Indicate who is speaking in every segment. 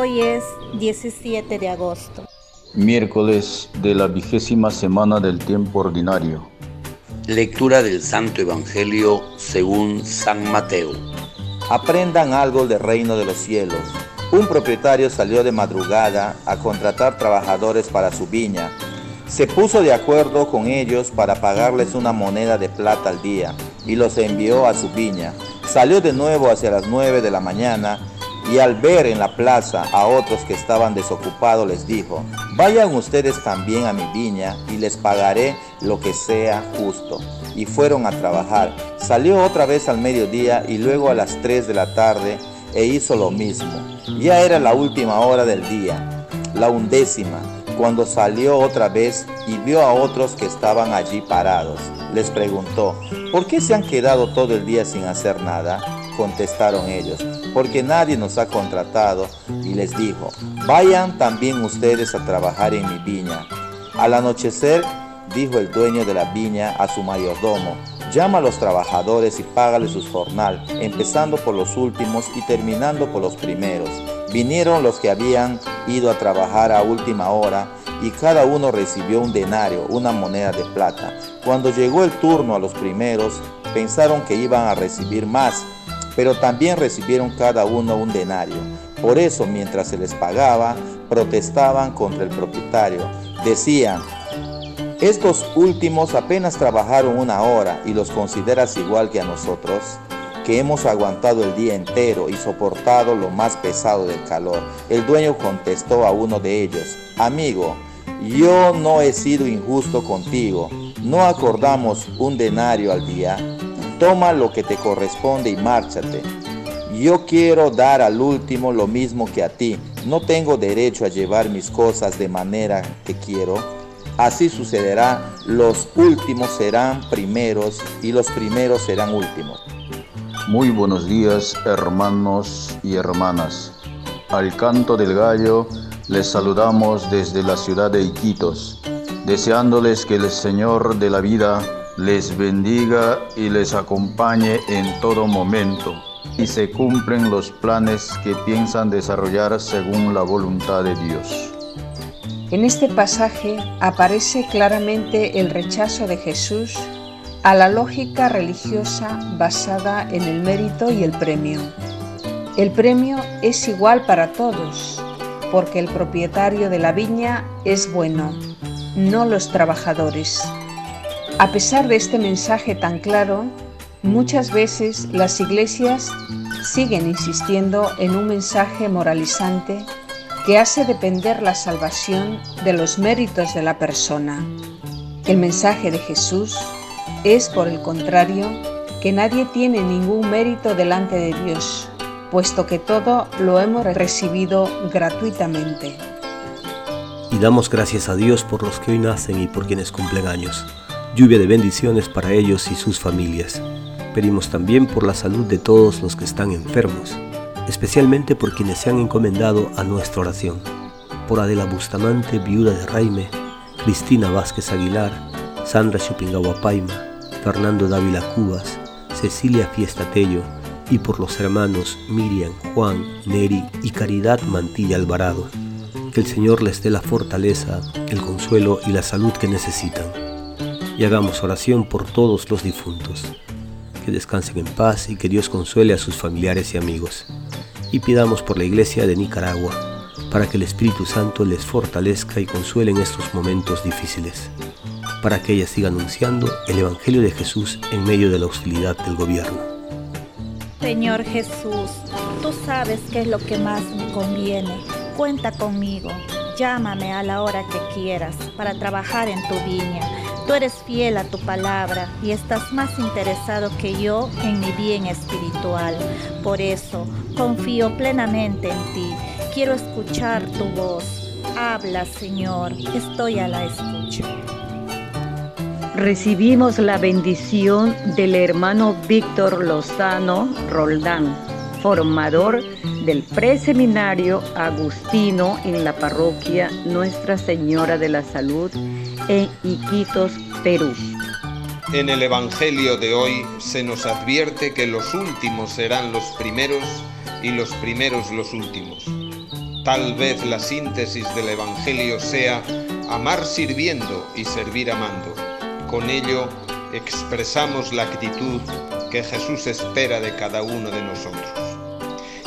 Speaker 1: Hoy es 17 de agosto.
Speaker 2: Miércoles de la vigésima semana del tiempo ordinario.
Speaker 3: Lectura del Santo Evangelio según San Mateo.
Speaker 4: Aprendan algo del reino de los cielos. Un propietario salió de madrugada a contratar trabajadores para su viña. Se puso de acuerdo con ellos para pagarles una moneda de plata al día y los envió a su viña. Salió de nuevo hacia las nueve de la mañana y al ver en la plaza a otros que estaban desocupados les dijo, vayan ustedes también a mi viña y les pagaré lo que sea justo. Y fueron a trabajar. Salió otra vez al mediodía y luego a las tres de la tarde e hizo lo mismo. Ya era la última hora del día, la undécima, cuando salió otra vez y vio a otros que estaban allí parados. Les preguntó, ¿por qué se han quedado todo el día sin hacer nada? Contestaron ellos, porque nadie nos ha contratado. Y les dijo, vayan también ustedes a trabajar en mi viña. Al anochecer, dijo el dueño de la viña a su mayordomo, llama a los trabajadores y págale su jornal, empezando por los últimos y terminando por los primeros. Vinieron los que habían ido a trabajar a última hora y cada uno recibió un denario, una moneda de plata. Cuando llegó el turno a los primeros, pensaron que iban a recibir más, pero también recibieron cada uno un denario. Por eso, mientras se les pagaba, protestaban contra el propietario. Decían, estos últimos apenas trabajaron una hora y los consideras igual que a nosotros, que hemos aguantado el día entero y soportado lo más pesado del calor. El dueño contestó a uno de ellos, amigo, yo no he sido injusto contigo, no acordamos un denario al día Toma lo que te corresponde y márchate. Yo quiero dar al último lo mismo que a ti. No tengo derecho a llevar mis cosas de manera que quiero. Así sucederá, los últimos serán primeros y los primeros serán últimos.
Speaker 2: Muy buenos días hermanos y hermanas. Al canto del gallo les saludamos desde la ciudad de Iquitos, deseándoles que el Señor de la vida les bendiga y les acompañe en todo momento y se cumplen los planes que piensan desarrollar según la voluntad de Dios.
Speaker 5: En este pasaje aparece claramente el rechazo de Jesús a la lógica religiosa basada en el mérito y el premio. El premio es igual para todos, porque el propietario de la viña es bueno, no los trabajadores. A pesar de este mensaje tan claro, muchas veces las iglesias siguen insistiendo en un mensaje moralizante que hace depender la salvación de los méritos de la persona. El mensaje de Jesús es, por el contrario, que nadie tiene ningún mérito delante de Dios, puesto que todo lo hemos recibido gratuitamente.
Speaker 6: Y damos gracias a Dios por los que hoy nacen y por quienes cumplen años lluvia de bendiciones para ellos y sus familias. Pedimos también por la salud de todos los que están enfermos, especialmente por quienes se han encomendado a nuestra oración. Por Adela Bustamante, viuda de Raime, Cristina Vázquez Aguilar, Sandra Chupingahuapaima, Fernando Dávila Cubas, Cecilia Fiesta Tello, y por los hermanos Miriam, Juan, Neri y Caridad Mantilla Alvarado. Que el Señor les dé la fortaleza, el consuelo y la salud que necesitan y hagamos oración por todos los difuntos. Que descansen en paz y que Dios consuele a sus familiares y amigos. Y pidamos por la Iglesia de Nicaragua, para que el Espíritu Santo les fortalezca y consuele en estos momentos difíciles, para que ella siga anunciando el Evangelio de Jesús en medio de la hostilidad del gobierno.
Speaker 1: Señor Jesús, tú sabes qué es lo que más me conviene. Cuenta conmigo, llámame a la hora que quieras para trabajar en tu viña Tú eres fiel a tu palabra y estás más interesado que yo en mi bien espiritual. Por eso confío plenamente en ti. Quiero escuchar tu voz. Habla, Señor. Estoy a la escucha.
Speaker 7: Recibimos la bendición del hermano Víctor Lozano Roldán, formador del preseminario Agustino en la parroquia Nuestra Señora de la Salud en Iquitos, Perú.
Speaker 8: En el Evangelio de hoy se nos advierte que los últimos serán los primeros y los primeros los últimos. Tal vez la síntesis del Evangelio sea amar sirviendo y servir amando. Con ello expresamos la actitud que Jesús espera de cada uno de nosotros.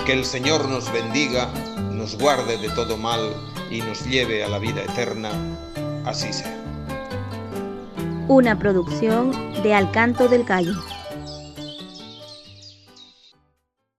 Speaker 8: Que el Señor nos bendiga, nos guarde de todo mal y nos lleve a la vida eterna. Así sea.
Speaker 9: Una producción de Alcanto del Gallo.